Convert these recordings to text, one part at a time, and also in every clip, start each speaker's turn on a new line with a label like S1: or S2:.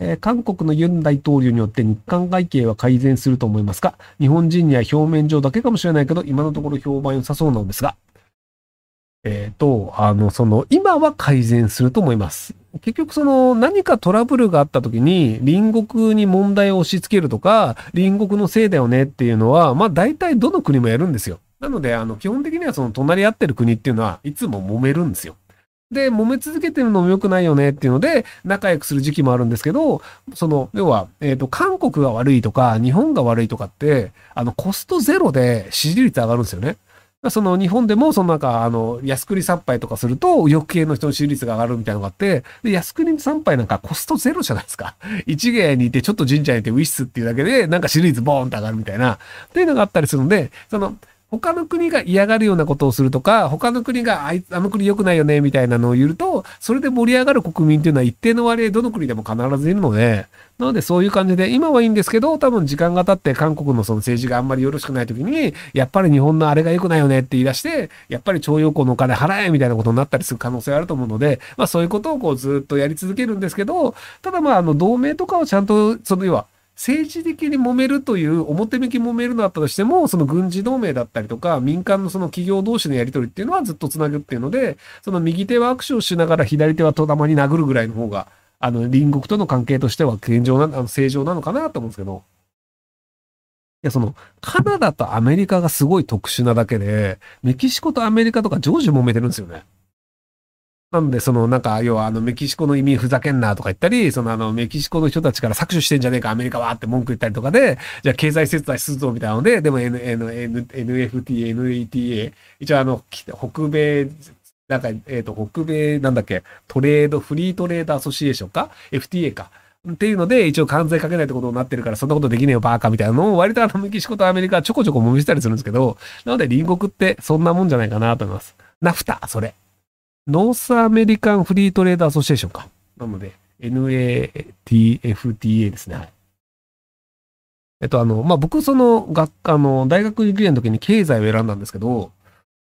S1: えー、韓国のユン大統領によって日韓関係は改善すると思いますか？日本人には表面上だけかもしれないけど、今のところ評判良さそうなのですが。えっ、ー、と、あの、その、今は改善すると思います。結局、その、何かトラブルがあった時に、隣国に問題を押し付けるとか、隣国のせいだよねっていうのは、まあ、大体どの国もやるんですよ。なので、あの、基本的にはその、隣り合ってる国っていうのは、いつも揉めるんですよ。で、揉め続けてるのも良くないよねっていうので、仲良くする時期もあるんですけど、その、要は、えっ、ー、と、韓国が悪いとか、日本が悪いとかって、あの、コストゼロで支持率上がるんですよね。その日本でも、そのなんか、あの、安国参拝とかすると、右翼系の人の支持率が上がるみたいなのがあって、で、安国参拝なんかコストゼロじゃないですか。一芸にいて、ちょっと神社にいてウィッスっていうだけで、なんか支持率ボーンと上がるみたいな、っていうのがあったりするので、その、他の国が嫌がるようなことをするとか、他の国があいあの国良くないよね、みたいなのを言うと、それで盛り上がる国民っていうのは一定の割合どの国でも必ずいるので、なのでそういう感じで、今はいいんですけど、多分時間が経って韓国のその政治があんまりよろしくない時に、やっぱり日本のあれが良くないよねって言い出して、やっぱり徴用工のお金払えみたいなことになったりする可能性があると思うので、まあそういうことをこうずっとやり続けるんですけど、ただまああの同盟とかをちゃんと、その要は、政治的に揉めるという表向き揉めるのだったとしても、その軍事同盟だったりとか、民間のその企業同士のやり取りっていうのはずっとつなぐっていうので、その右手は握手をしながら左手は戸玉に殴るぐらいの方が、あの、隣国との関係としては現状な、あの正常なのかなと思うんですけど。いや、その、カナダとアメリカがすごい特殊なだけで、メキシコとアメリカとか常時揉めてるんですよね。なので、その、なんか、要は、あの、メキシコの移民ふざけんなとか言ったり、その、あの、メキシコの人たちから搾取してんじゃねえか、アメリカはって文句言ったりとかで、じゃあ、経済制裁するぞ、みたいなので、でも、N、N、N、NFT、 NAFTA、一応、あの、北米、なんか、えっ、ー、と、北米、なんだっけ、 Trade、Free Trade Association か ?FTA か。っていうので、一応関税かけないってことになってるから、そんなことできねえよ、バーカみたいなのを、割とあの、メキシコとアメリカはちょこちょこ揉めしたりするんですけど、なので、隣国ってそんなもんじゃないかなと思います。 NAFTA、それ。 North American Free Trade Association か。なので、NATFTA ですね。はい。えっと、あの、まあ、僕、その、学科の、大学受験の時に経済を選んだんですけど、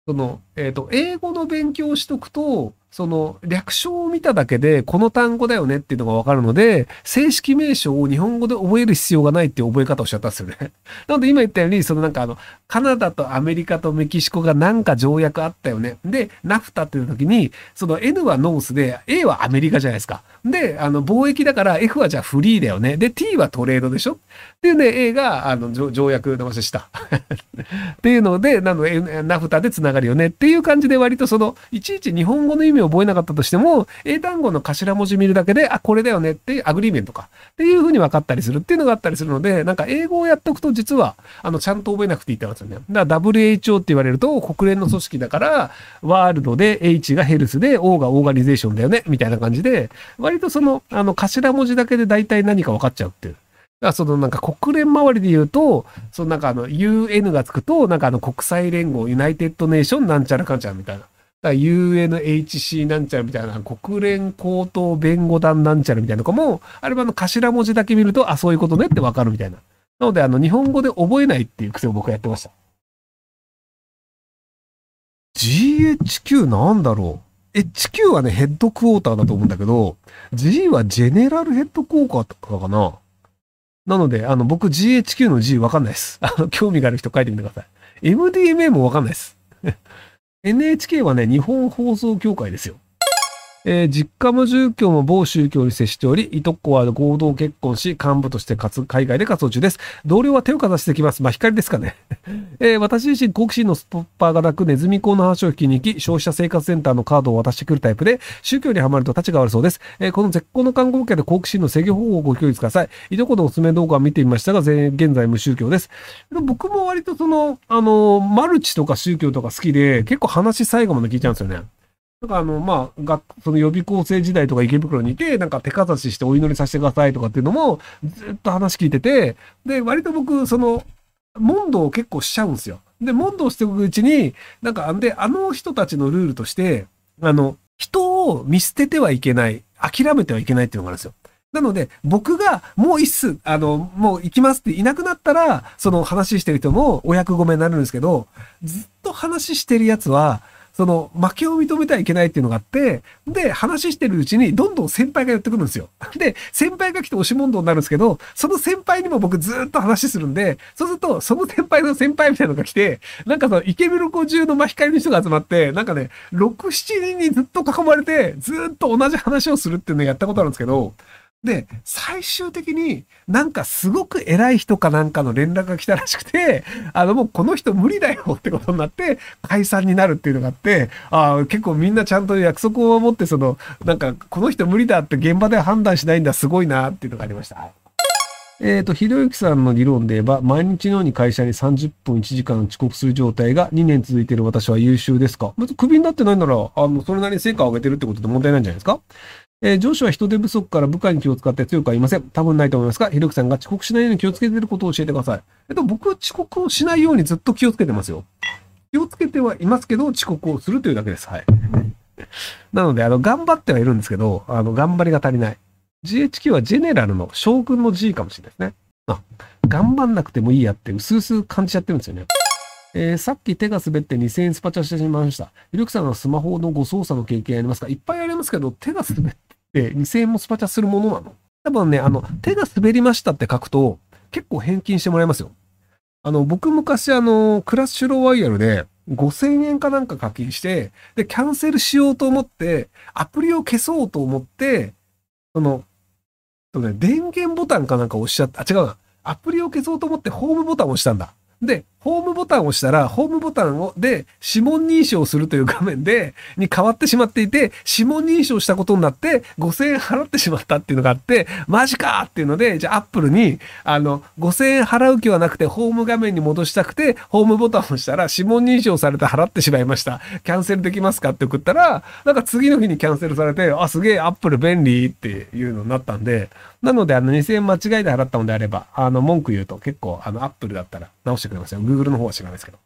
S1: その、えっと、英語の勉強をしとくと、その略称を見ただけでこの単語だよねっていうのがわかるので、正式名称を日本語で覚える必要がないっていう覚え方をしちゃったんですよね。なので今言ったように、そのなんかあの、カナダとアメリカとメキシコがなんか条約あったよね。で、ナフタっていう時に、その N はノースで、A はアメリカじゃないですか。で、あの、貿易だから F はじゃあフリーだよね。で、T はトレードでしょっていうね、A が、あの、条約の話した。っていうので、なので、 NAFTA で繋がるよねっていう感じで割とその、いちいち日本語の意味を覚えなかったとしても、英単語の頭文字見るだけで、あ、これだよねって Agreement か。っていうふうに分かったりするっていうのがあったりするので、なんか英語をやっておくと実は、あの、ちゃんと覚えなくていいってますよね。だから WHO って言われると国連の組織だから、 World で H が Health で O が Organization だよね、みたいな感じで、割とその、あの、頭文字だけで大体何か分かっちゃうっていう。だからそのなんか国連周りで言うと、そのなんかあの UN がつくと、なんかあの国際連合、ユナイテッドネーションなんちゃらかんちゃらみたいな。UNHC なんちゃらみたいな、国連高等弁護団なんちゃらみたいなのかも、あれはあの頭文字だけ見ると、あ、そういうことねってわかるみたいな。なので、あの、日本語で覚えないっていう癖を僕はやってました。GHQ なんだろう ?HQ はね、ヘッドクォーターだと思うんだけど、G はジェネラルヘッドクォーターとかかななので、あの、僕 GHQ の G わかんないです。あの、興味がある人書いてみてください。MDMA もわかんないです。NHK はね、日本放送協会ですよ。えー、実家も住居も某宗教に接しており、いとこは合同結婚し、幹部として活海外で活動中です。同僚は手をかざしてきます。まあ、光ですかね。えー、私自身、好奇心のストッパーがなく、ネズミ講の話を聞きに行き、消費者生活センターのカードを渡してくるタイプで、宗教にはまると立ちが悪そうです。えー、この絶好の看護家で好奇心の制御方法をご教育ください。いとこのおすすめ動画を見てみましたが、現在無宗教です。僕も割とその、あの、マルチとか宗教とか好きで、結構話最後まで聞いちゃうんですよね。なんかあの、まあ、学、その予備校生時代とか池袋にいて、なんか手かざししてお祈りさせてくださいとかっていうのも、ずっと話聞いてて、で、割と僕、その、問答を結構しちゃうんですよ。で、問答していくうちに、なんか、で、あの人たちのルールとして、あの、人を見捨ててはいけない、諦めてはいけないっていうのがあるんですよ。なので、僕がもう一数、あの、もう行きますっていなくなったら、その話してる人もお役御免になるんですけど、ずっと話してるやつは、その、負けを認めてはいけないっていうのがあって、で、話してるうちに、どんどん先輩が寄ってくるんですよ。で、先輩が来て押し問答になるんですけど、その先輩にも僕ずっと話するんで、そうすると、その先輩の先輩みたいなのが来て、なんかその、池袋中の真光の人が集まって、なんかね、6、7人にずっと囲まれて、ずっと同じ話をするっていうのをやったことあるんですけど、で、最終的になんかすごく偉い人かなんかの連絡が来たらしくて、あのもうこの人無理だよってことになって解散になるっていうのがあって、ああ、結構みんなちゃんと約束を守ってその、なんかこの人無理だって現場で判断しないんだすごいなっていうのがありました。えっ、ー、と、ひろゆきさんの理論で言えば、毎日のように会社に30分1時間遅刻する状態が2年続いている私は優秀ですか？別にクビになってないなら、あの、それなりに成果を上げてるってことで問題ないんじゃないですか？えー、上司は人手不足から部下に気を使って強くありません。多分ないと思いますが、ひろきさんが遅刻しないように気をつけていることを教えてください。えっと、僕は遅刻をしないようにずっと気をつけてますよ。気をつけてはいますけど、遅刻をするというだけです。はい。なので、あの、頑張ってはいるんですけど、あの、頑張りが足りない。GHQ はジェネラルの将軍の G かもしれないですね。あ、頑張んなくてもいいやって、うすうす感じちゃってるんですよね。えー、さっき手が滑って2000円スパチャしてしまいました。ひろきさんのスマホのご操作の経験ありますか？いっぱいありますけど、手が滑っって2000円もスパチャするものなの多分ね、あの、手が滑りましたって書くと、結構返金してもらえますよ。あの、僕昔あの、クラッシュロワイヤルで5000円かなんか課金して、で、キャンセルしようと思って、アプリを消そうと思って、その、そのね、電源ボタンかなんか押しちゃった。あ、違うな。アプリを消そうと思ってホームボタンを押したんだ。で、ホームボタンを押したら、ホームボタンを、で、指紋認証するという画面で、に変わってしまっていて、指紋認証したことになって、5000円払ってしまったっていうのがあって、マジかっていうので、じゃあアップルに、あの、5000円払う気はなくて、ホーム画面に戻したくて、ホームボタンを押したら、指紋認証されて払ってしまいました。キャンセルできますかって送ったら、なんか次の日にキャンセルされて、あ、すげえ、アップル便利っていうのになったんで、なので、あの、2000円間違いで払ったのであれば、あの、文句言うと結構、あの、アップルだったら直してくれますよ。Google の方は知らないですけど。